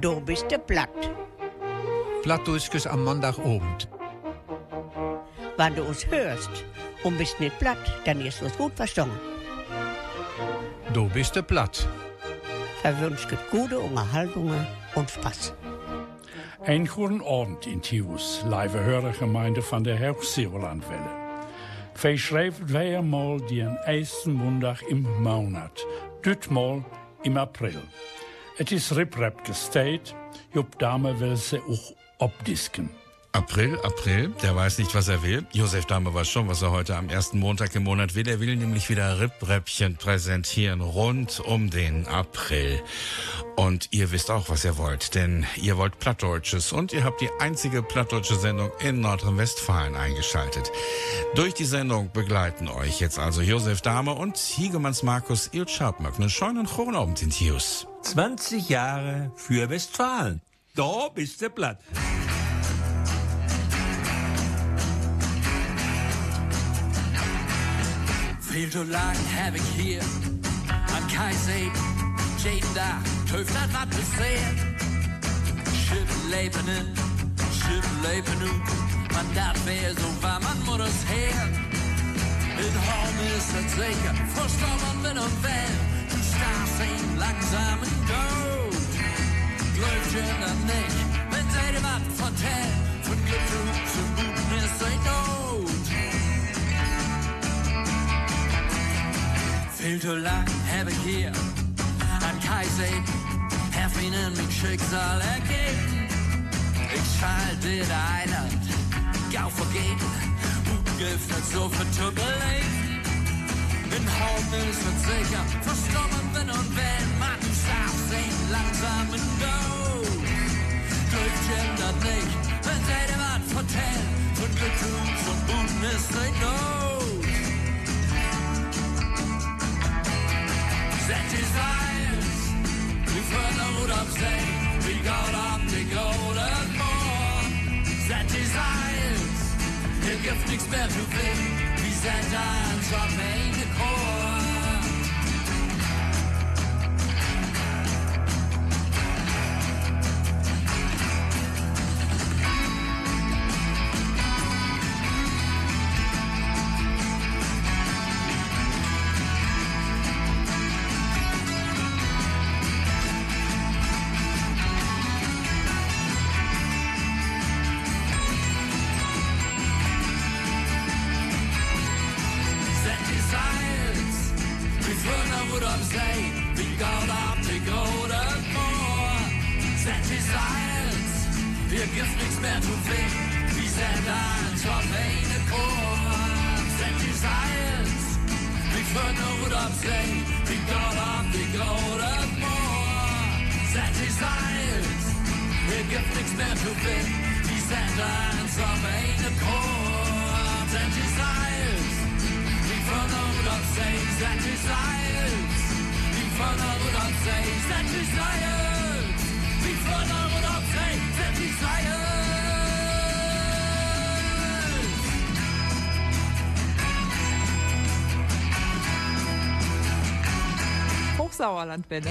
Du bist der platt. Plattdeutsches am Montagabend. Wenn du uns hörst und bist nicht platt, dann ist es gut verstanden. Du bist der platt. Verwünscht gute Unterhaltungen und Spaß. Een goede Abend in Tius, live Hörergemeinde van der Hochzeelandwelle. Wij eenmaal die een eerste Montag im Monat, ditmaal im April. Het is riprap gesteht, Jupp Dame will se auch obdisken. April, April, der weiß nicht, was er will. Josef Dahme weiß schon, was er heute am ersten Montag im Monat will. Er will nämlich wieder Rippräppchen präsentieren rund um den April. Und ihr wisst auch, was ihr wollt, denn ihr wollt Plattdeutsches und ihr habt die einzige plattdeutsche Sendung in Nordrhein-Westfalen eingeschaltet. Durch die Sendung begleiten euch jetzt also Josef Dahme und Hiegemanns Markus Ilschabmöck. Einen schönen Kronabend in Tius. 20 Jahre für Westfalen. Da bist du platt. Veel te lang heb ik hier aan Kaiseet, jeden dag heeft dat wat bezet. Schiffen leven in, schiffen leven nu, maar dat weer zo waar man moet es her. In Horn ist het zeker, verstorben bin und wenn, du starrst ihn langsam in dood. Glaubt je dat nicht, wenn sie dir was vertellt, von Glück zu guten Lang heb ik hier aan Kaiser Herfinen mijn Schicksal ergeben. Ich schall dit Eiland gauw vergeben, ungiftet so für zu beleben. In Horn ist es sicher, verstorben bin und wenn man starb sehen langsam in Not. Glück gendert nicht, wenn sie dir was vertellt, von Glück und Guten ist ein Not. Gibt nichts mehr zu finden, wie sind ein Charmaine Chor. Hör nog av sig, vi galar, vi gråter på Satisfied, det gift niks mer till vind Vi sätter en som en kort Satisfied, vi får något av sig Satisfied, vi får något av sig Satisfied, vi får något av sig Satisfied Hochsauerlandwelle.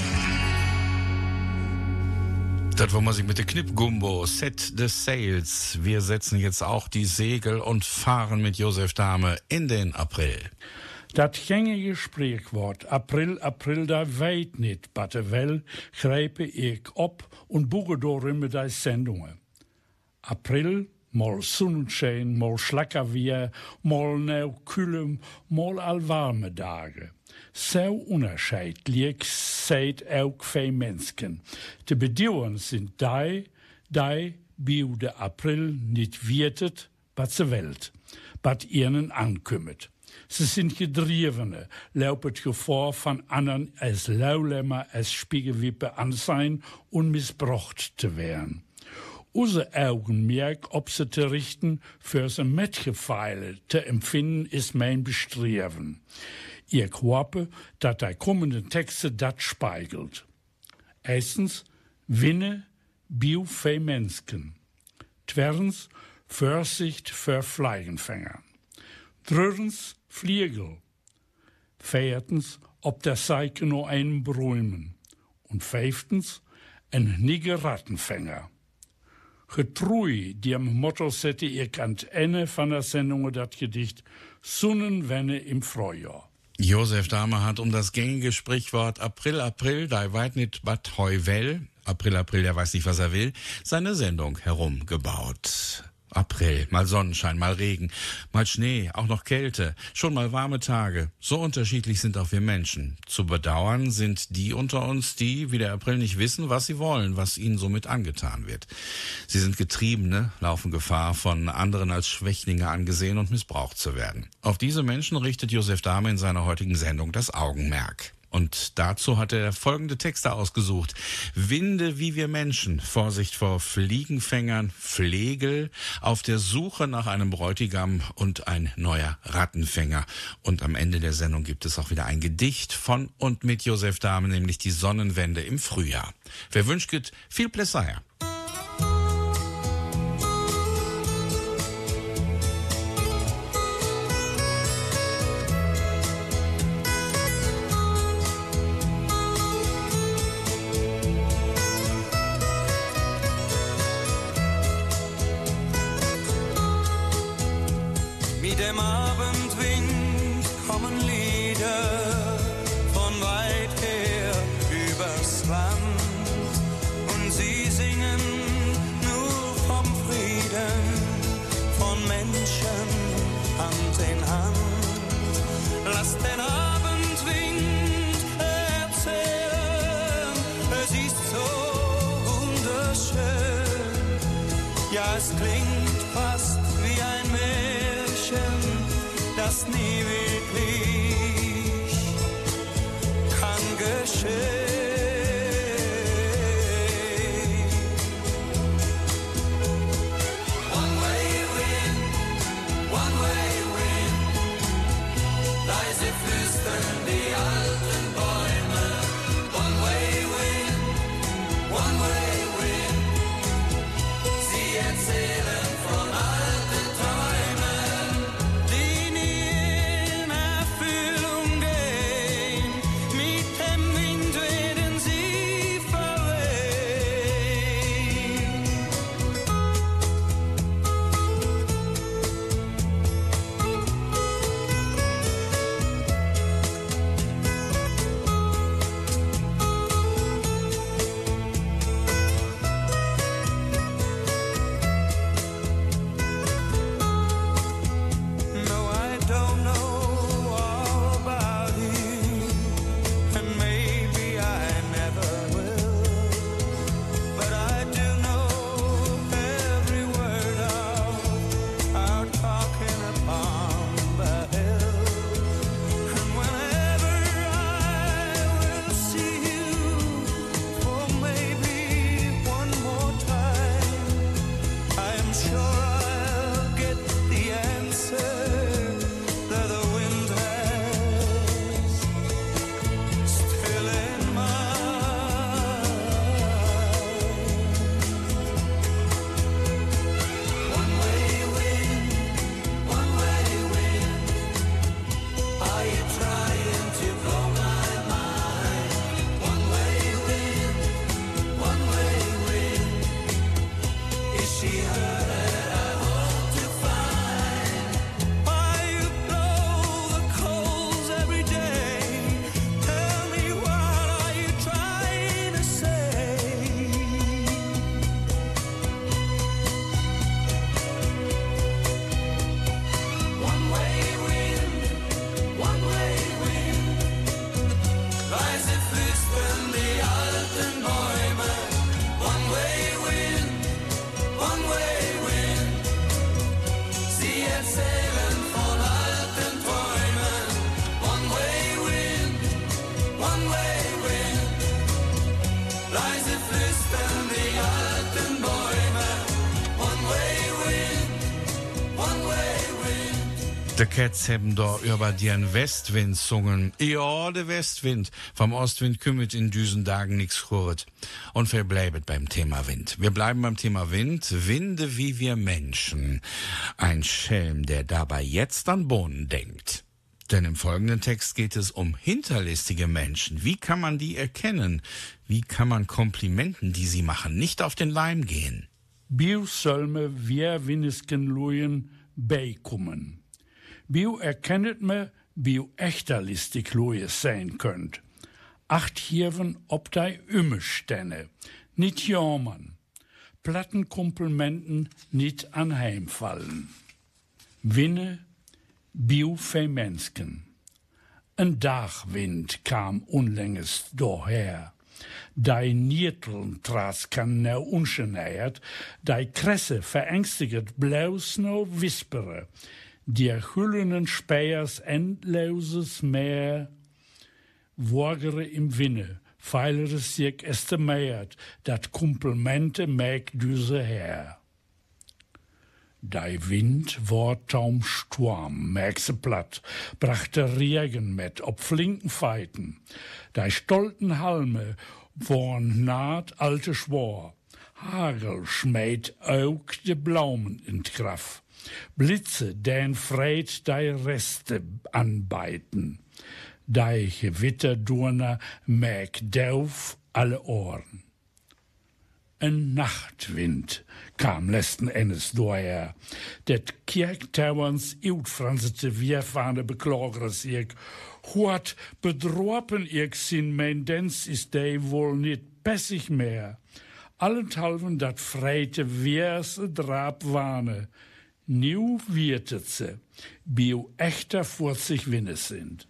Das, wo man sich mit der Knippgumbo, Set the Sails. Wir setzen jetzt auch die Segel und fahren mit Josef Dahme in den April. Dat gängige Sprichwort April, April, da weet niet, batte wel, grijpe ik op und boege door met die Sendungen. April, mal Sonnenschein, mal schlacker weer, mal neu kühlem, mal al warme Tage. So unterscheidlich seid auch zwei Menschen. Die Bedingungen sind die, die bio de April nicht wirtet, was ze welt, was ihnen ankümmet. Sie sind Gedrievene, laufen Gefahr von anderen als Laulämmer, als Spiegelwippe ansehen und missbraucht zu werden. Unser Augenmerk ob sie zu richten, für sie Metgefeile zu empfinden, ist mein Bestreben. Ich hoffe, dass die kommenden Texte das spiegelt. Erstens, Winne, Bio für Menschen. Zweitens, Vorsicht für Fliegenfänger. Drittens, Fliegel. Viertens, ob der Seike nur einen Brümen. Und fünftens, ein nigger Rattenfänger. Getrui, die am Motto sette ich an Ende von der Sendung das Gedicht Sonnenwenne im Frühjahr. Josef Dahmer hat um das gängige Sprichwort April, April, da weit nicht bat heuwell, April, April, der weiß nicht, was er will, seine Sendung herumgebaut. April, mal Sonnenschein, mal Regen, mal Schnee, auch noch Kälte, schon mal warme Tage. So unterschiedlich sind auch wir Menschen. Zu bedauern sind die unter uns, die, wie der April, nicht wissen, was sie wollen, was ihnen somit angetan wird. Sie sind Getriebene, laufen Gefahr, von anderen als Schwächlinge angesehen und missbraucht zu werden. Auf diese Menschen richtet Josef Dahme in seiner heutigen Sendung das Augenmerk. Und dazu hat er folgende Texte ausgesucht. Winde wie wir Menschen, Vorsicht vor Fliegenfängern, Flegel, auf der Suche nach einem Bräutigam und ein neuer Rattenfänger. Und am Ende der Sendung gibt es auch wieder ein Gedicht von und mit Josef Dahme, nämlich die Sonnenwende im Frühjahr. Wer wünscht, viel Plessire. Dem Abendwind kommen Lieder von weit her übers Land und sie singen nur vom Frieden, von Menschen Hand in Hand. Lass den Abendwind erzählen, es ist so wunderschön. Ja, es klingt De Cats hebben da über den Westwind sungen. Ja, der Westwind. Vom Ostwind kümmert in düsen Tagen nix gehört. Und wir bleiben beim Thema Wind. Wir bleiben beim Thema Wind. Winde wie wir Menschen. Ein Schelm, der dabei jetzt an Bohnen denkt. Denn im folgenden Text geht es um hinterlistige Menschen. Wie kann man die erkennen? Wie kann man Komplimenten, die sie machen, nicht auf den Leim gehen? Biu soll me wer winnesken loeien bijkommen. Biu erkennet me biu echterlistig loeien sein könnt. Acht hierven op dei Ümmestänne, nicht jammern. Platten Komplimenten nicht anheimfallen. Winne, biu fei Mensken. Een Dagwind kam unlängst doher. Dei Niertelntras kan nou ungeneiert, dei Kresse verängstiget bloß no wispere. Der hüllenen Speiers endloses Meer wogere im Winne, feilere sich estimeiert, dat Komplemente mäg düse her. Dei Wind war taum Sturm, merkse platt, brachte Regen mit, ob flinken Feiten. Dei stolten Halme waren naht alte Schwor. Hagel schmäht aug de Blaumen in Kraft. Blitze, den freit dei Reste anbeiten. Dei Gewitterdurner mäg dauf alle Ohren. Een Nachtwind kam letzten Endes doorher. Det Kirktauerns uitfransete weervaande beklagere sich. Wat bedropen ik sin mijn dens is dei wohl niet pessig mehr. Allenthalben dat freite weerse Drabwane. Nieuw wiertet ze, bio echter vor sich Winnes sind.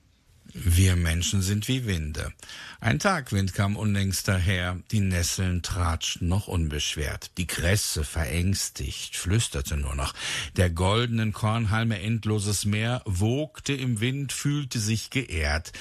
Wir Menschen sind wie Winde. Ein Tagwind kam unlängst daher, die Nesseln tratschten noch unbeschwert, die Kresse verängstigt, flüsterte nur noch, der goldenen Kornhalme endloses Meer wogte im Wind, fühlte sich geehrt,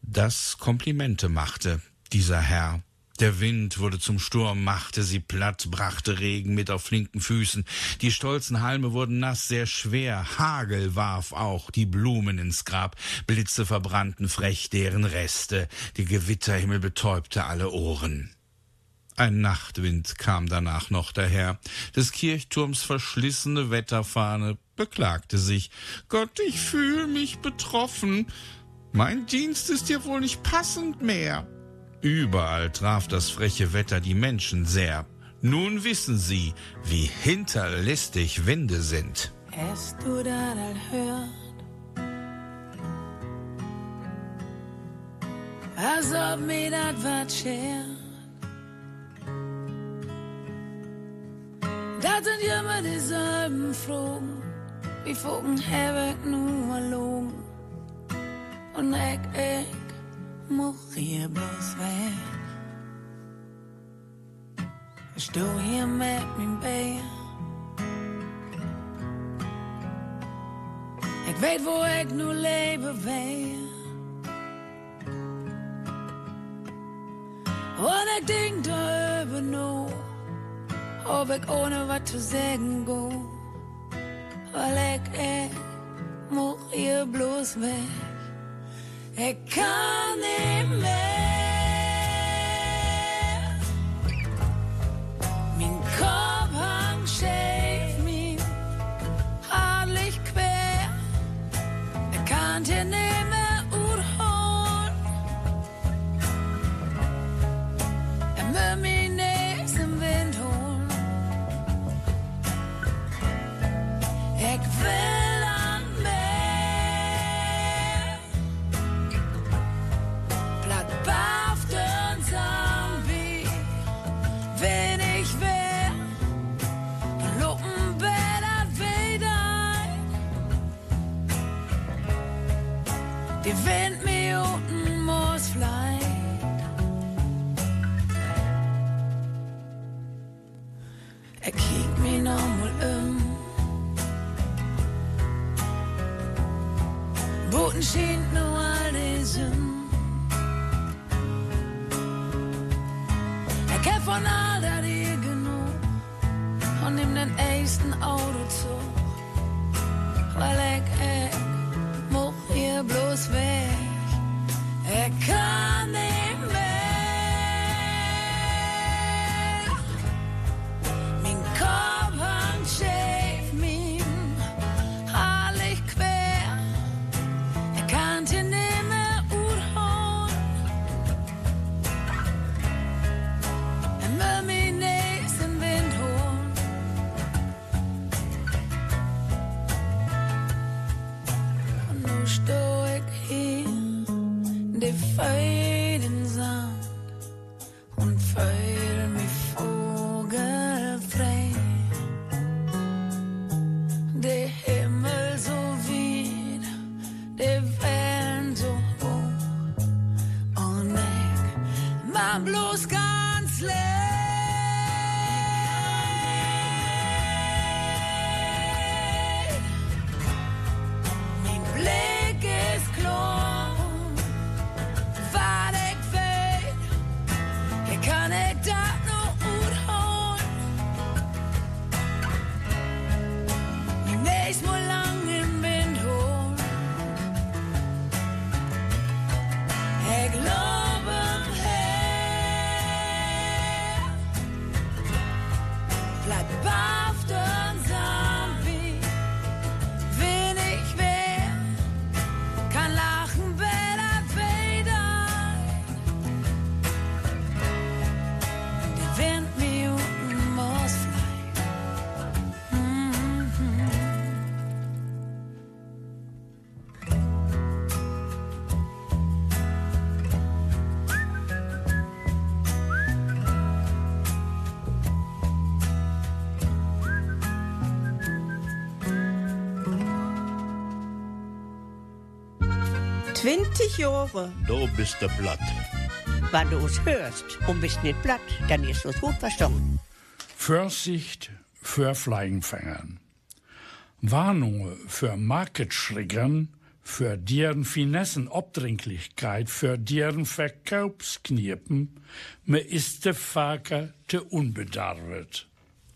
das Komplimente machte, dieser Herr. Der Wind wurde zum Sturm, machte sie platt, brachte Regen mit auf flinken Füßen. Die stolzen Halme wurden nass, sehr schwer. Hagel warf auch die Blumen ins Grab. Blitze verbrannten frech deren Reste. Die Gewitterhimmel betäubte alle Ohren. Ein Nachtwind kam danach noch daher. Des Kirchturms verschlissene Wetterfahne beklagte sich. Gott, ich fühl mich betroffen. Mein Dienst ist dir wohl nicht passend mehr. Überall traf das freche Wetter die Menschen sehr. Nun wissen sie, wie hinterlistig Winde sind. Hast du das all hört? Als ob mir das was schert. Das sind immer dieselben Flogen, wie Vogel Herberg nur logen. Und ich, ich, morir bloß weg. Ich steh hier mit meinem Bär. Ik weet waar ik nu leven wil. Und ik denk darüber nu, ob ik ohne was zu sagen go. Weil ik, ik muss hier bloß weg. Ik kan nicht Nur all die Sünden. Er kennt von all der dir genug und nimmt den ersten Autozug. Weil ich, 20 Jahre. Du bist der Blatt. Wenn du es hörst und bist nicht blatt, dann ist es gut verstanden. Vorsicht für Fliegenfängern. Warnungen für Marketschriggern, für deren Finessen Obdringlichkeit, für deren Verkaufskniepen, me ist der Faker te unbedarvet.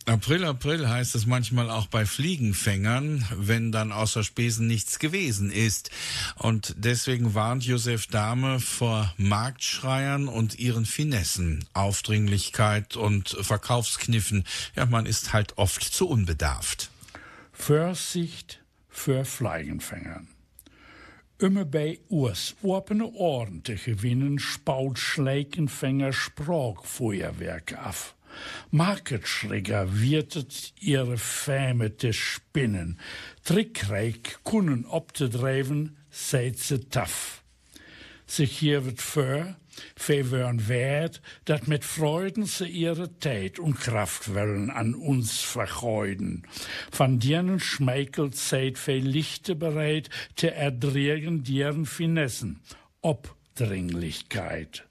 April, April heißt es manchmal auch bei Fliegenfängern, wenn dann außer Spesen nichts gewesen ist. Und deswegen warnt Josef Dahme vor Marktschreiern und ihren Finessen, Aufdringlichkeit und Verkaufskniffen. Ja, man ist halt oft zu unbedarft. Vorsicht für Fliegenfängern. Immer bei uns opene Ohren te gewinnen, spaut Schleikenfänger Sprachfeuerwerke af. Marketschläger wirtet ihre Fäme te spinnen. Trickreich kunnen op te drijven, seid ze taf. Sich hier wird für, verwören wert, dat mit Freuden sie ihre Tät und Kraft wollen an uns vergeuden. Von deren schmeichelt seid für Lichte bereit, te erdregen deren Finessen, Obdringlichkeit.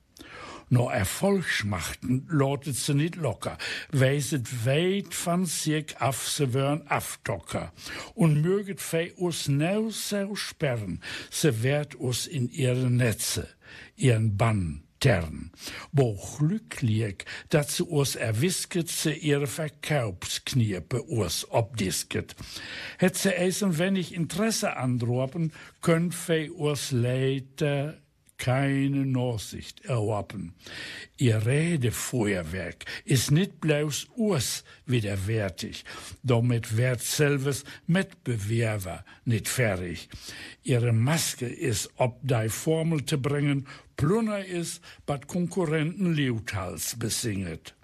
No Erfolgsmachten lautet sie nicht locker, weiset weit von sich wörn aftocker. Und möget fei us neu so sperren, se werd us in ihre Netze, ihren Bann tern. Wo glücklich, dat se us erwisket, se ihre Verkaufskniepe us obdisket. Hätt se eis ein wenig Interesse androppen, könnt fei us leider keine Nachsicht erwarten. Ihr Redefeuerwerk ist nicht bloß us widerwärtig, damit wird selbes Mitbewerber nicht fertig. Ihre Maske ist, ob die Formel zu bringen, plunner ist, bad Konkurrenten Leutals besinget.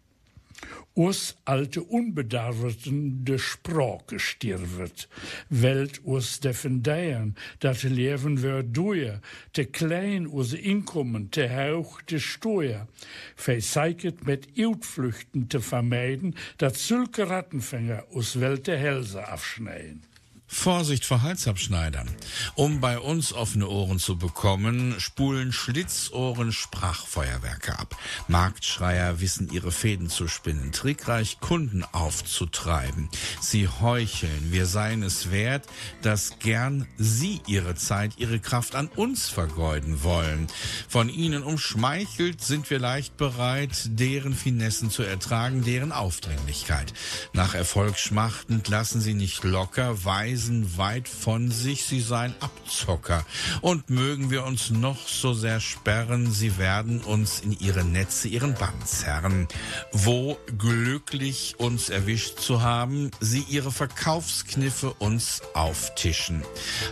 Us alte Unbedarveten de Sprache stirvet, Welt us defendieren, dat leven wir duer, te klein us Inkommen, te hoch de Steuer, verseiket mit Utflüchten te vermeiden, dat zulke Rattenfänger us Welt de Hälse abschneiden. Vorsicht vor Halsabschneidern. Um bei uns offene Ohren zu bekommen, spulen Schlitzohren Sprachfeuerwerke ab. Marktschreier wissen ihre Fäden zu spinnen, trickreich Kunden aufzutreiben. Sie heucheln, wir seien es wert, dass gern sie ihre Zeit, ihre Kraft an uns vergeuden wollen. Von ihnen umschmeichelt sind wir leicht bereit, deren Finessen zu ertragen, deren Aufdringlichkeit. Nach Erfolg schmachtend lassen sie nicht locker, weisen weit von sich, sie seien Abzocker. Und mögen wir uns noch so sehr sperren, sie werden uns in ihre Netze, ihren Bann zerren. Wo glücklich uns erwischt zu haben, sie ihre Verkaufskniffe uns auftischen.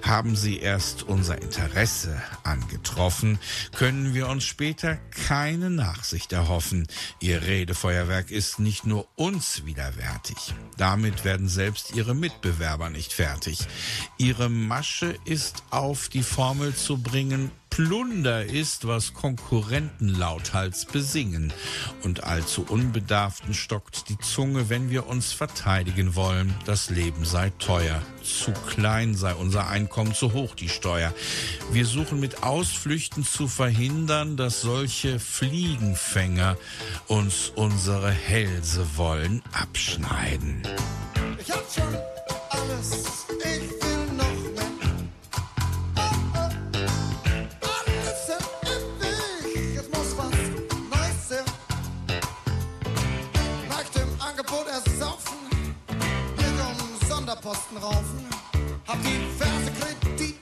Haben sie erst unser Interesse angetroffen, können wir uns später keine Nachsicht erhoffen. Ihr Redefeuerwerk ist nicht nur uns widerwärtig. Damit werden selbst ihre Mitbewerber nicht fertig. Ihre Masche ist auf die Formel zu bringen, Plunder ist, was Konkurrenten lauthals besingen. Und allzu Unbedarften stockt die Zunge, wenn wir uns verteidigen wollen. Das Leben sei teuer. Zu klein sei unser Einkommen, zu hoch die Steuer. Wir suchen mit Ausflüchten zu verhindern, dass solche Fliegenfänger uns unsere Hälse wollen abschneiden. Ich hab schon alles, ich will noch mehr. Oh, oh. Alles ewig, es muss was Neues her. Nach dem Angebot ersaufen, um Sonderposten raufen. Hab diverse Kredite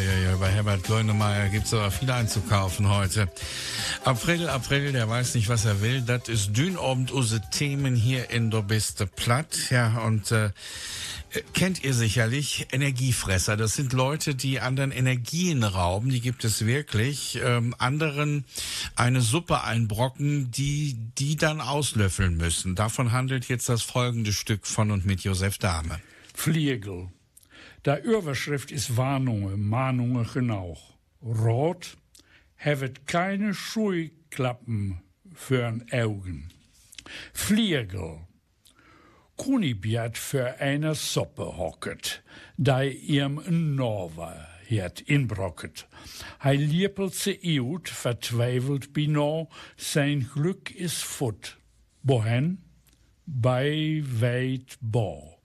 Ja, ja. Bei Herbert Grönemeyer gibt's aber viel einzukaufen heute. April, April, der weiß nicht, was er will. Das ist Dünobend use Themen hier in der Beste Platt. Ja, und äh, kennt ihr sicherlich Energiefresser. Das sind Leute, die anderen Energien rauben. Die gibt es wirklich. Ähm, anderen eine Suppe einbrocken, die die dann auslöffeln müssen. Davon handelt jetzt das folgende Stück von und mit Josef Dahme. Fliegel. Der Überschrift ist Warnungen, Mahnungen genau. Rot, hevet keine Schuhklappen für'n Augen. Fliegel. Kunibjat für eine Suppe hocket, da ihm Norwer het inbrocket. Hij liepelt ze uit, vertwijfelt bino, zijn geluk is voet. Wohin? bei weit bo.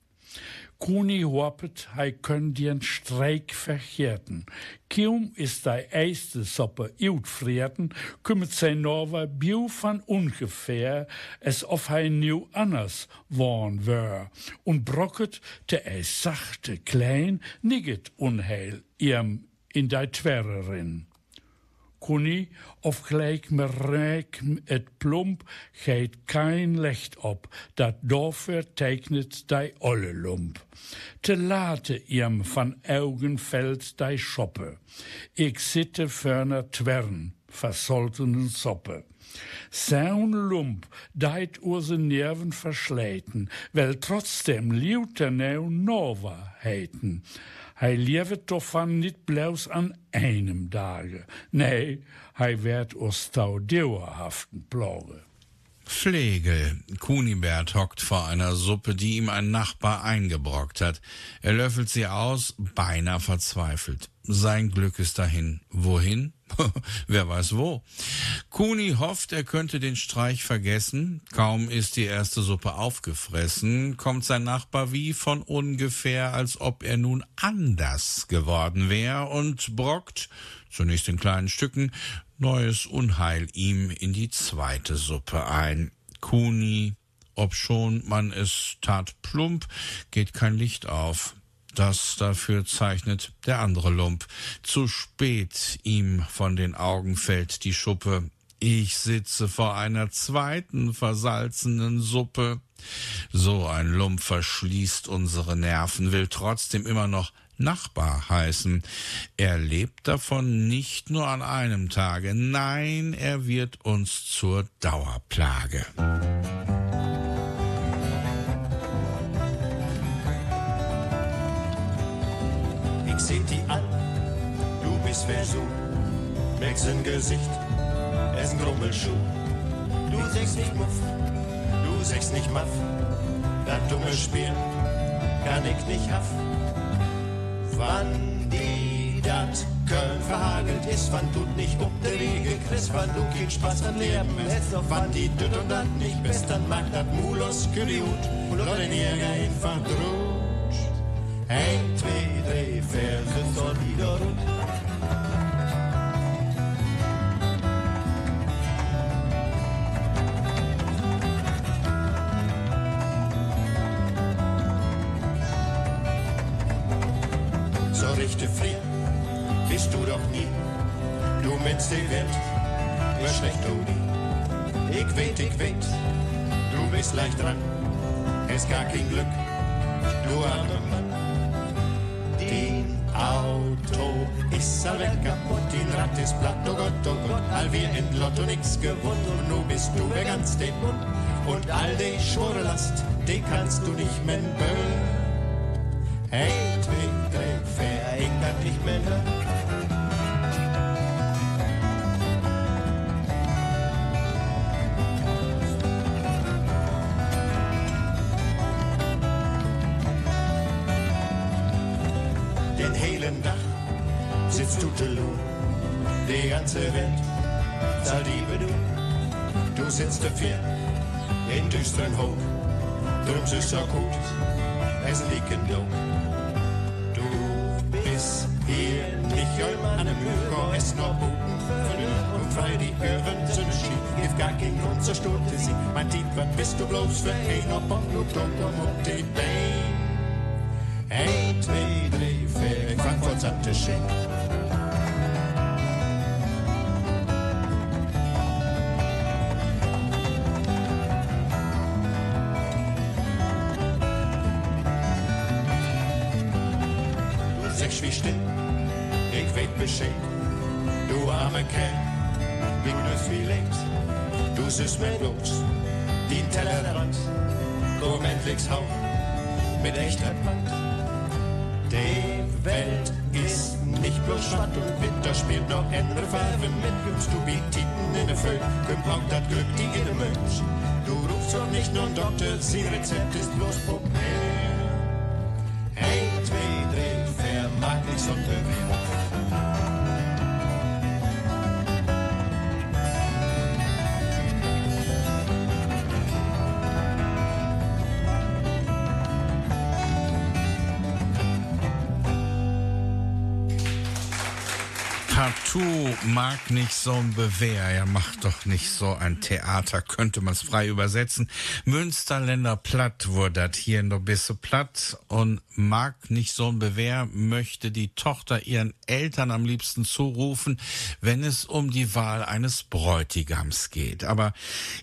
Kuni hoppet, hij kun den Streik vergeerten. Kaum ist die erste Suppe uitvreten, kümmert sein Norwa Biu von ungefähr, es of hij nu anders worn wär. Und brocket te ei sachte klein, nigget unheil ihm in die Twerrerin. Kuni, of gelijk me rijk het plomp, geet kein Licht op, dat doffer teiknet die olle lump. Te late ihm van Augen fällt die Schoppe. Ik sitte ferner Twern, versoltenen Soppe. Saun Lump deit urse Nerven verschleiten, weil trotzdem liuter neu Nova heiten. Hij leeft doch van niet bloos an einem Tage. Nee, hij werd aus tau dauerhaften Plage. Pflege. Kunibert hockt vor einer Suppe, die ihm ein Nachbar eingebrockt hat. Er löffelt sie aus, beinahe verzweifelt. Sein Glück ist dahin. Wohin? Wer weiß wo. Kuni hofft, er könnte den Streich vergessen. Kaum ist die erste Suppe aufgefressen, kommt sein Nachbar wie von ungefähr, als ob er nun anders geworden wär und brockt, zunächst in kleinen Stücken, neues Unheil ihm in die zweite Suppe ein. Kuni, obschon man es tat plump, geht kein Licht auf. Das dafür zeichnet der andere Lump. Zu spät ihm von den Augen fällt die Schuppe. Ich sitze vor einer zweiten versalzenen Suppe. So ein Lump verschließt unsere Nerven, will trotzdem immer noch Nachbar heißen. Er lebt davon nicht nur an einem Tage, nein, er wird uns zur Dauerplage. Ich seh die an, du bist so, merkst ein Gesicht, es ein Grummelschuh. Du sagst nicht Muff, du sagst nicht Maff, das dumme Spiel kann ich nicht haff. Wann die dat Köln verhagelt ist, wann du nicht um die Wege kriegst, wann du keinen Spaß an Leben hast, wann die düt und dat nicht best, dann mag dat Mulos Kuriut und den Jäger einfach droht. Ein, zwei, drei, vier, soll wieder rund. Gar kein Glück, du armer Mann. Dein Auto ist all weg kaputt, dein Rad ist platt, oh Gott, oh Gott. All wir in Lotto nix gewonnen und nu bist du wer ganz den Mund. Und all die schwere Last, die kannst du nicht mehr böen. Hey, die ganze Welt zahlt die Bedu. Du sitzt dafür in düsteren Hoch, drum ist so gut, es liegt Dog. Du bist hier nicht an der Mühe, es nur guten Vernünft und frei die Öhren zu Ski. Gibt gar keinen Grund zur Stunde sie, mein Tief, was bist du bloß für ein ob und du dumm um die Beine. Ein, zwei, drei, vier, Frankfurt satte Schenk. Du süß mir bloß, die Tellerrand. Komm endlich hau, mit echter Band. Die Welt ist nicht bloß Schwatt und Winter spielt noch andere Farben mit. Kommst du wie Titen in der Föhn, kommt das Glück, die in der Mönch. Du rufst doch nicht nur einen Doktor, sein Rezept ist bloß Puppe. Mag nicht so ein Bewehr. Ja, macht doch nicht so ein Theater, könnte man es frei übersetzen. Münsterländer platt wurde das hier in der Bisse platt und mag nicht so ein Bewehr, möchte die Tochter ihren Eltern am liebsten zurufen, wenn es um die Wahl eines Bräutigams geht. Aber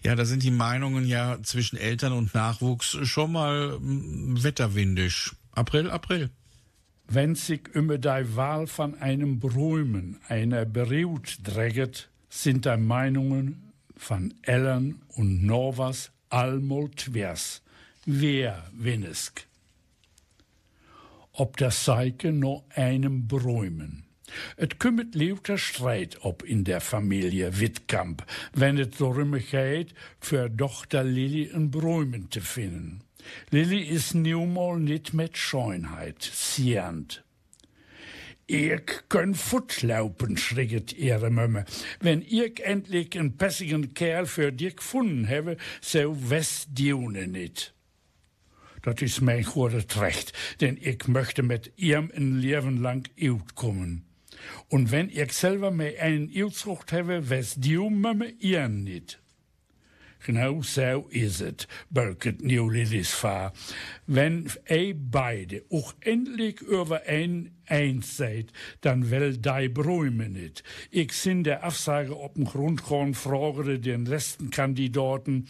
ja, da sind die Meinungen ja zwischen Eltern und Nachwuchs schon mal mm, wetterwindisch. April, April. Wenn sich über die Wahl von einem Bräumen einer Beriut dreget, sind die Meinungen von Ellen und Novas allmal twers. Wer winnesk? Ob der Seike nur einem Bräumen. Et kümmert lauter Streit ob in der Familie Wittkamp, wenn es darum geht, für Tochter Lilly ein Bräumen zu finden. Lilly is nieuwmal niet met schoonheid, sierend. Ik kan voetlopen, schriket ihre Mömme. Wenn ich endlich einen passigen Kerl für dich gefunden habe, so west Dune nicht. Dat is mijn goede recht, denn ich möchte mit ihm ein Leben lang uitkommen. Und wenn ich selber mir einen uitzucht habe, west die Mömme ihr nicht. Genau so is het, bulket Nieuw Lillys vaar. Wenn ei beide auch endlich über ein eins seid, dann will dei Bräume nicht. Ich sind der Absage op dem Grundkorn fragere den letzten Kandidaten,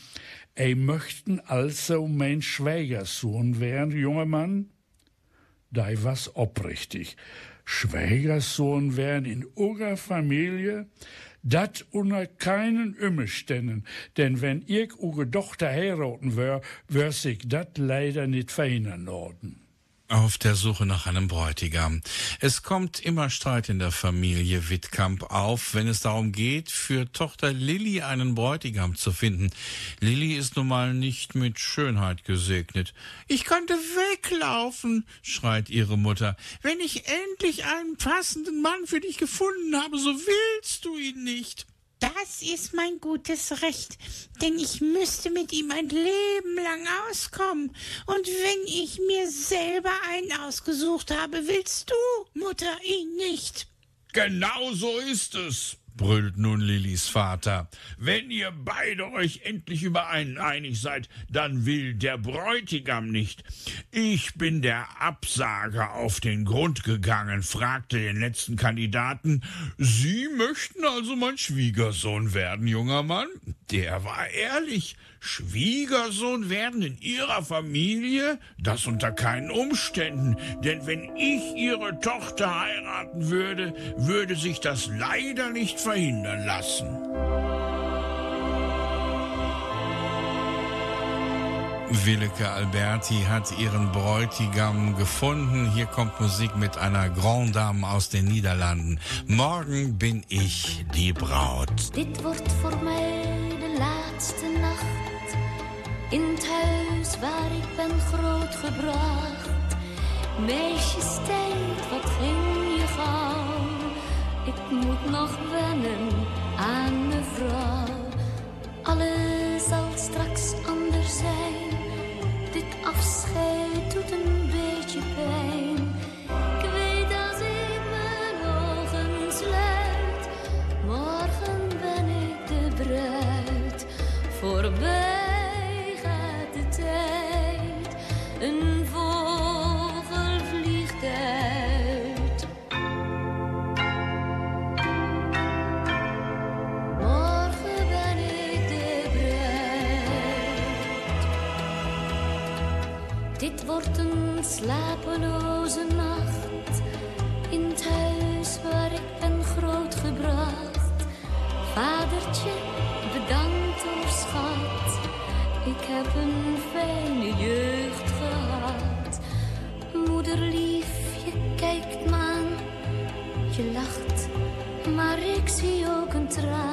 ei möchten also mein Schwägersohn werden, junger Mann? Dei was oprichtig. Schwägersohn werden in unserer Familie? Dat unter keinen Umständen, denn wenn ich uge Tochter heiraten wär, wär sich dat leider nicht verhindern worden. Auf der Suche nach einem Bräutigam. Es kommt immer Streit in der Familie Wittkamp auf, wenn es darum geht, für Tochter Lilly einen Bräutigam zu finden. Lilly ist nun mal nicht mit Schönheit gesegnet. Ich könnte weglaufen, schreit ihre Mutter. Wenn ich endlich einen passenden Mann für dich gefunden habe, so willst du ihn nicht. Das ist mein gutes Recht, denn ich müsste mit ihm ein Leben lang auskommen. Und wenn ich mir selber einen ausgesucht habe, willst du, Mutter, ihn nicht. Genau so ist es, brüllt nun Lillys Vater. Wenn ihr beide euch endlich über einen einig seid, dann will der Bräutigam nicht. Ich bin der Absager auf den Grund gegangen, fragte den letzten Kandidaten. Sie möchten also mein Schwiegersohn werden, junger Mann? Der war ehrlich. Schwiegersohn werden in Ihrer Familie? Das unter keinen Umständen. Denn wenn ich Ihre Tochter heiraten würde, würde sich das leider nicht verhindern lassen. Willeke Alberti hat ihren Bräutigam gefunden. Hier kommt Musik mit einer Grand Dame aus den Niederlanden. Morgen bin ich die Braut. Dit wordt voor mij de laatste nacht waar ik ben grootgebracht. Meisjestijd, wat ging je gauw? Ik moet nog wennen aan mevrouw. Slapeloze nacht in het huis waar ik ben grootgebracht. Vadertje, bedankt hoor schat. Ik heb een fijne jeugd gehad. Moeder lief, je kijkt me aan. Je lacht, maar ik zie ook een traan.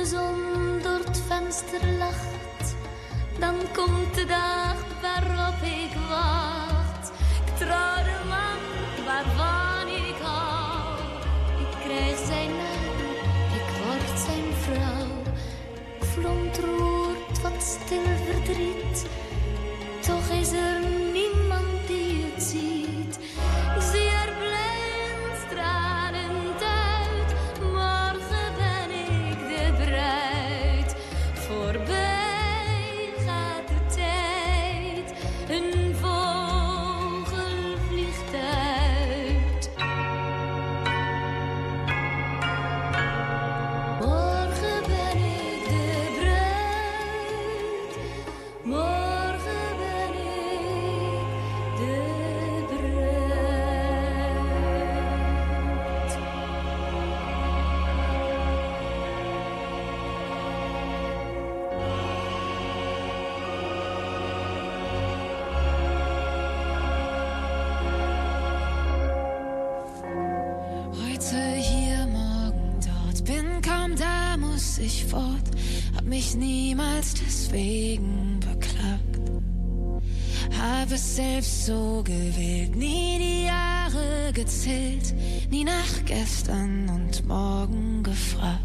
De zon door het venster lacht, dan komt de dag waarop ik wacht. Ik trouw de man waarvan ik hou. Ik krijg zijn naam, ik word zijn vrouw. Ik verontroerd wat stil verdriet, Es selbst so gewählt, nie die Jahre gezählt, nie nach gestern und morgen gefragt.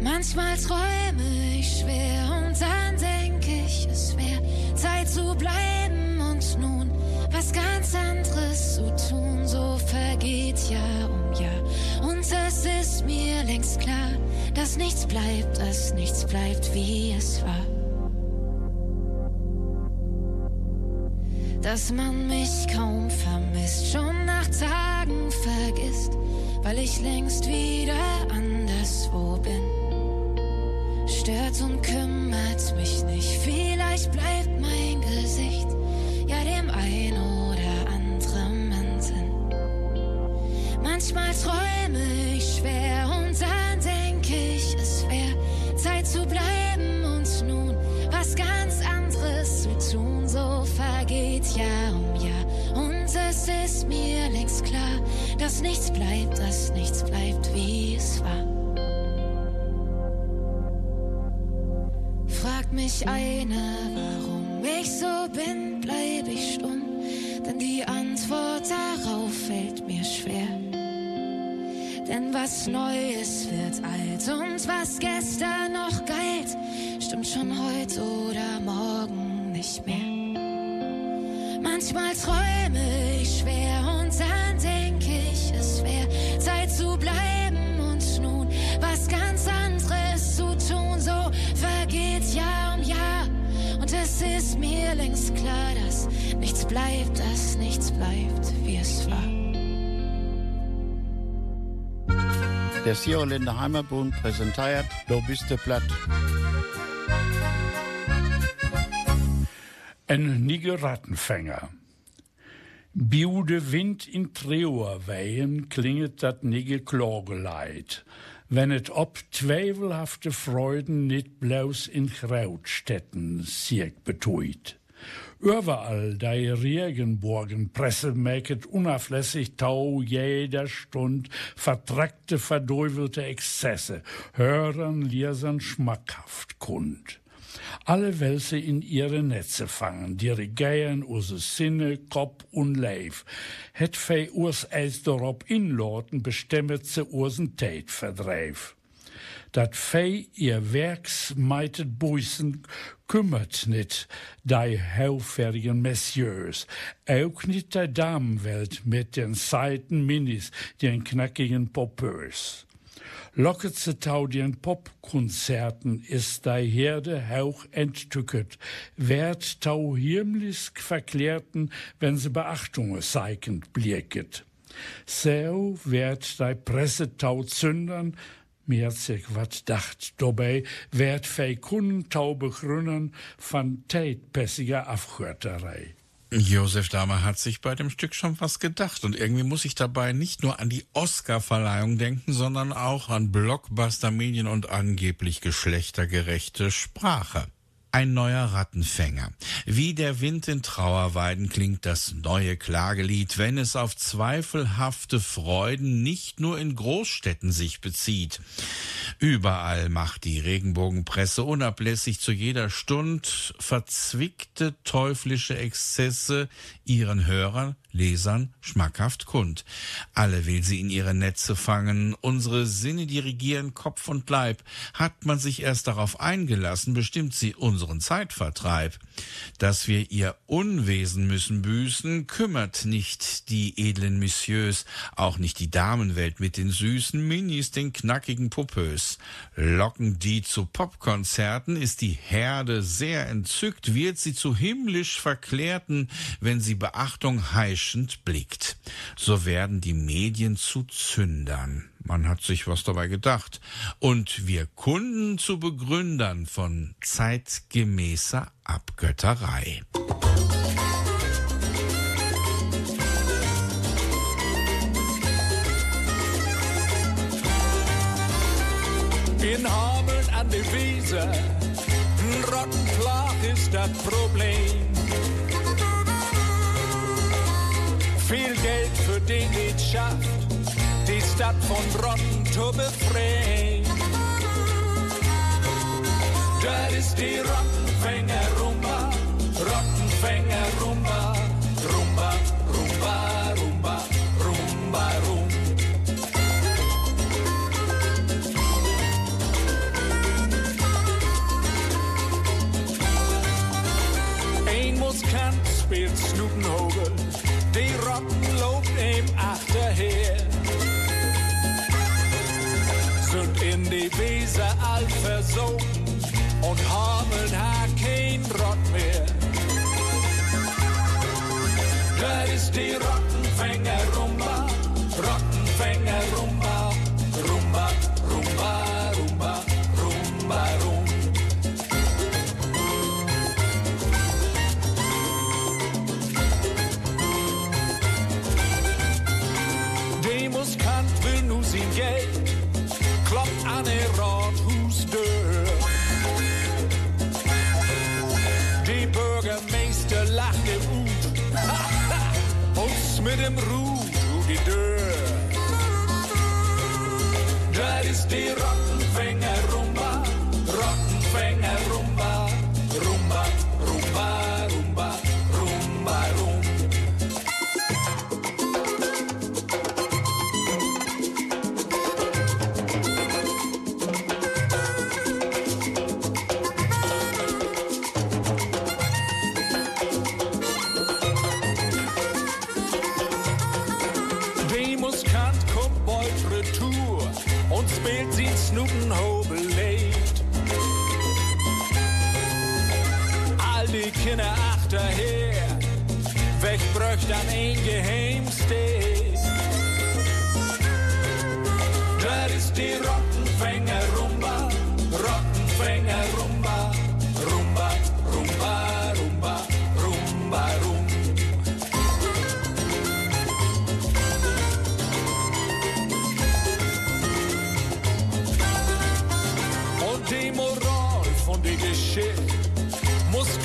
Manchmal träume ich schwer und dann denk ich, es wär Zeit zu bleiben und nun was ganz anderes zu tun. So vergeht Jahr um Jahr und es ist mir längst klar, dass nichts bleibt, dass nichts bleibt, wie es war. Dass man mich kaum vermisst, schon nach Tagen vergisst, weil ich längst wieder anderswo bin. Stört und kümmert mich nicht, vielleicht bleibt mein Gesicht ja dem ein oder anderen Sinn. Manchmal träume ich dass nichts bleibt, dass nichts bleibt, wie es war. Fragt mich einer, warum ich so bin, bleib ich stumm, denn die Antwort darauf fällt mir schwer. Denn was Neues wird alt und was gestern noch galt, stimmt schon heute oder morgen nicht mehr. Manchmal träume ich schwer und bleibt, dass nichts bleibt, wie es war. Der Sierländer Heimatbund präsentiert Du bist du platt. Ein nigger Rattenfänger. Biu de Wind in Treuer wehen, klinget dat nigge Klageleid. Wenn et ob zweifelhafte Freuden nit bloß in Krautstätten sieg betuit. Überall dei Regenburgen Presse mäket unauflässig tau jeder Stund vertrackte, verdeuvelte Exzesse, hören, lesern schmackhaft kund. Alle Welse in ihre Netze fangen, dirigieren use Sinne, Kopf und Leib. Het fei urs eis dorop inloten, bestemmet ze ursen Tät verdreif. Dat fei ihr Werks meitet buisen, kümmert nit dei hauffertigen Messieurs, auch nit der Damenwelt mit den Seiten Minis, den knackigen Popeurs. Locket ze tau den Popkonzerten ist dei Herde hauch enttücket, werd tau himmlisch verklärten, wenn se Beachtungen seikend blieket. So werd dei Presse tau zündern, sich wat dacht dabei, werd fei kunden tau begrünnen van tätpässiger Afgötterei. Josef Dahmer hat sich bei dem Stück schon was gedacht und irgendwie muss ich dabei nicht nur an die Oscar-Verleihung denken, sondern auch an Blockbuster-Medien und angeblich geschlechtergerechte Sprache. Ein neuer Rattenfänger. Wie der Wind in Trauerweiden klingt das neue Klagelied, wenn es auf zweifelhafte Freuden nicht nur in Großstädten sich bezieht. Überall macht die Regenbogenpresse unablässig zu jeder Stund verzwickte teuflische Exzesse ihren Hörern, Lesern schmackhaft kund. Alle will sie in ihre Netze fangen, unsere Sinne dirigieren Kopf und Leib. Hat man sich erst darauf eingelassen, bestimmt sie unseren Zeitvertreib. Dass wir ihr Unwesen müssen büßen, kümmert nicht die edlen Messieurs, auch nicht die Damenwelt mit den süßen Minis, den knackigen Popös. Locken die zu Popkonzerten, ist die Herde sehr entzückt, wird sie zu himmlisch Verklärten, wenn sie Beachtung heischend blickt. So werden die Medien zu Zündern. Man hat sich was dabei gedacht. Und wir Kunden zu Begründern von zeitgemäßer Abgötterei. In Hameln an der Wiese, ein Rottenplach ist das Problem. Viel Geld für den schafft, die Stadt von Rotten zu befreien. Das ist die Rottenfänger dem Rut u die Deur. Das ist die Rottenfänger Snoepenhobel leid. All die Kinder achterher, wegbräucht an ein Geheimsteg. Das ist die Rottenfänger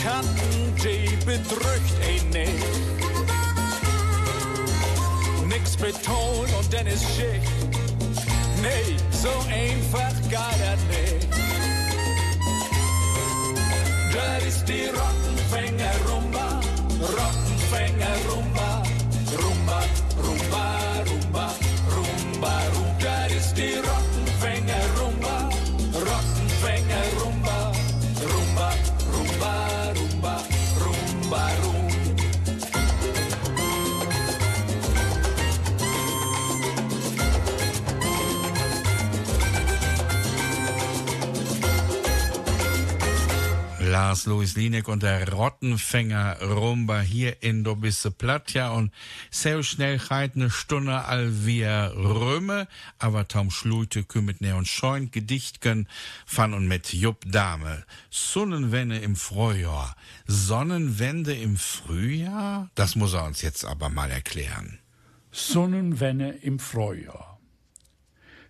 muss kannten, die bedrückt ihn nicht. Nix Beton und dann ist Schicht. Nee, so einfach geht das nicht. Das ist die Rottenfänger Rumba, Lars Louis Linek und der Rottenfänger Rumba hier in Dobisse Plattja und sehr schnell geht eine Stunde all wir Röme, aber Tom Schlute kümmert ne und scheun Gedichtken van und mit Jupp Dame. Sonnenwende im Frühjahr, Sonnenwende im Frühjahr? Das muss er uns jetzt aber mal erklären. Sonnenwende im Frühjahr.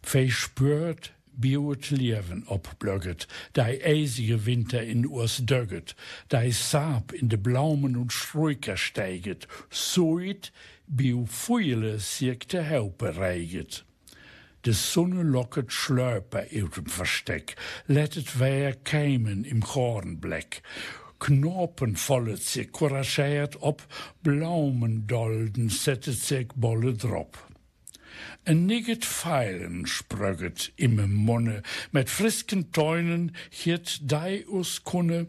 Verspürt biot Leben opblögget, dei eisige Winter in urs dögget, dei Saab in de Blaumen und Struiker steiget, soit bio fuile siekte Haupe reiget. De Sonne locket uit dem Versteck, let het weer keimen im Kornbleck. Knopen vollet zich, courageert op, Blaumendolden zettet zich bolle drop. Een nigget feilen sprögget imme Munne, met frisken Teunen hiert dei us kunne,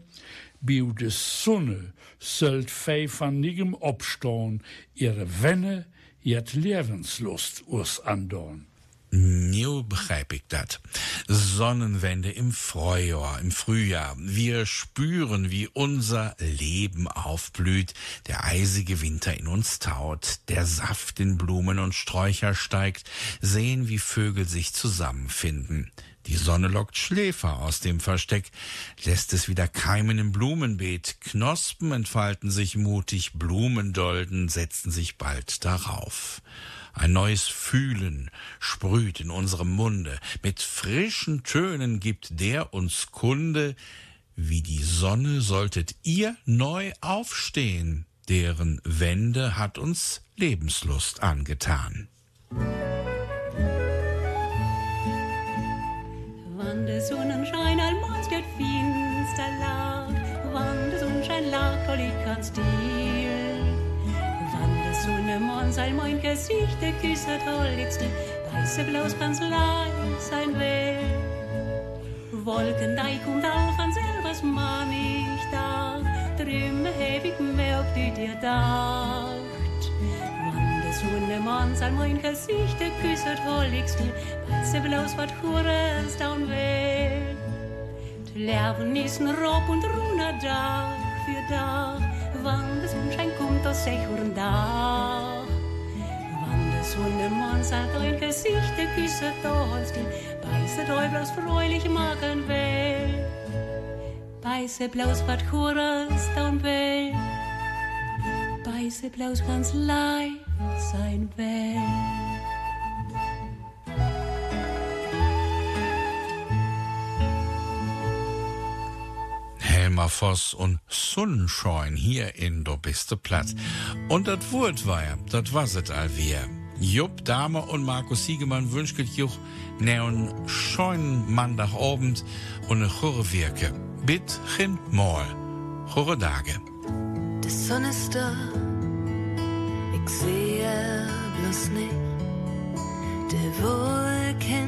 biu de Sonne zult vei van nigem opstoon, ihre Wenne jet Lebenslust us andorn. Nu begrijp ik dat. Sonnenwende im Frühjahr, im Frühjahr. Wir spüren, wie unser Leben aufblüht, der eisige Winter in uns taut, der Saft in Blumen und Sträucher steigt, sehen, wie Vögel sich zusammenfinden. Die Sonne lockt Schläfer aus dem Versteck, lässt es wieder keimen im Blumenbeet, Knospen entfalten sich mutig, Blumendolden setzen sich bald darauf. Ein neues Fühlen sprüht in unserem Munde, mit frischen Tönen gibt der uns Kunde, wie die Sonne solltet ihr neu aufstehen, deren Wende hat uns Lebenslust angetan. Wann der Sonnenschein allmals wird finster laut, wann der Sonnenschein hol ich ganz still. Sonne morgens all mein Gesicht küsset, hol jetzt die weiße leis sein will. Wolken, dei kommt auch an selbers Mann ich da, heb ich mir, ob du dir dacht. Wann der Sonne morgens all mein Gesicht küsset, hol ich die weiße Blaus, wat hurens down will. Lärven ist ein Rob und Runa Dach für Dach, wann der Sonnenschein kommt Sechuren Dach. Wann der Sonne morgens all dein Gesicht da holst die weiße Däublaus freulich machen will. Weiße Blaus, wat hurens down will. Weiße Blaus ganz leid sein will. Helmer Voss und Sonnenschein hier in Do biste Platz. Und das Wort war ja, das was es all wir. Jupp Dame und Markus Siegemann wünscht juch neon scheunen Montagabend und ne chore Wirke. Bit chin mal. Chore Dage. Die Sonne ist da, ich sehe bloß nicht. Die Wolken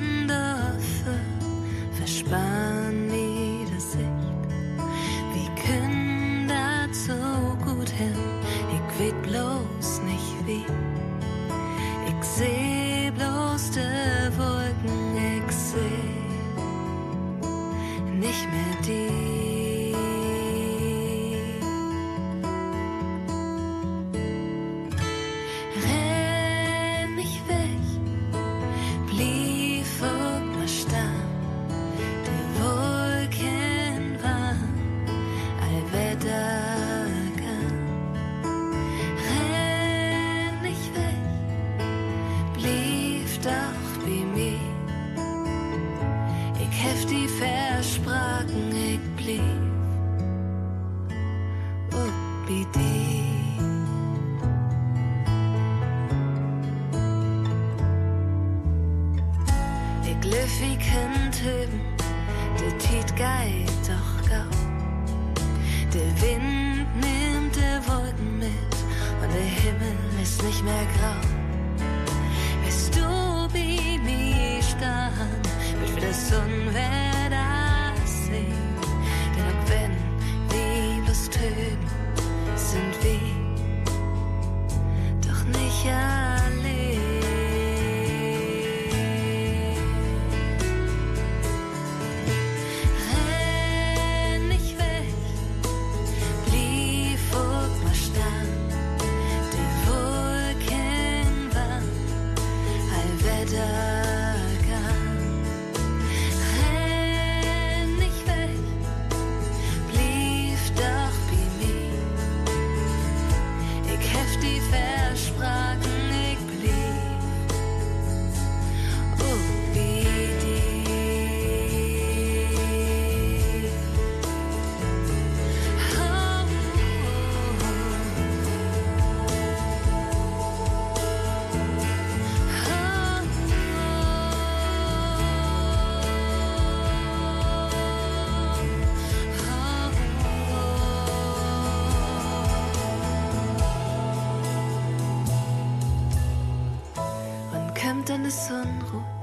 de Sonnenrot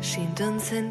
schient uns in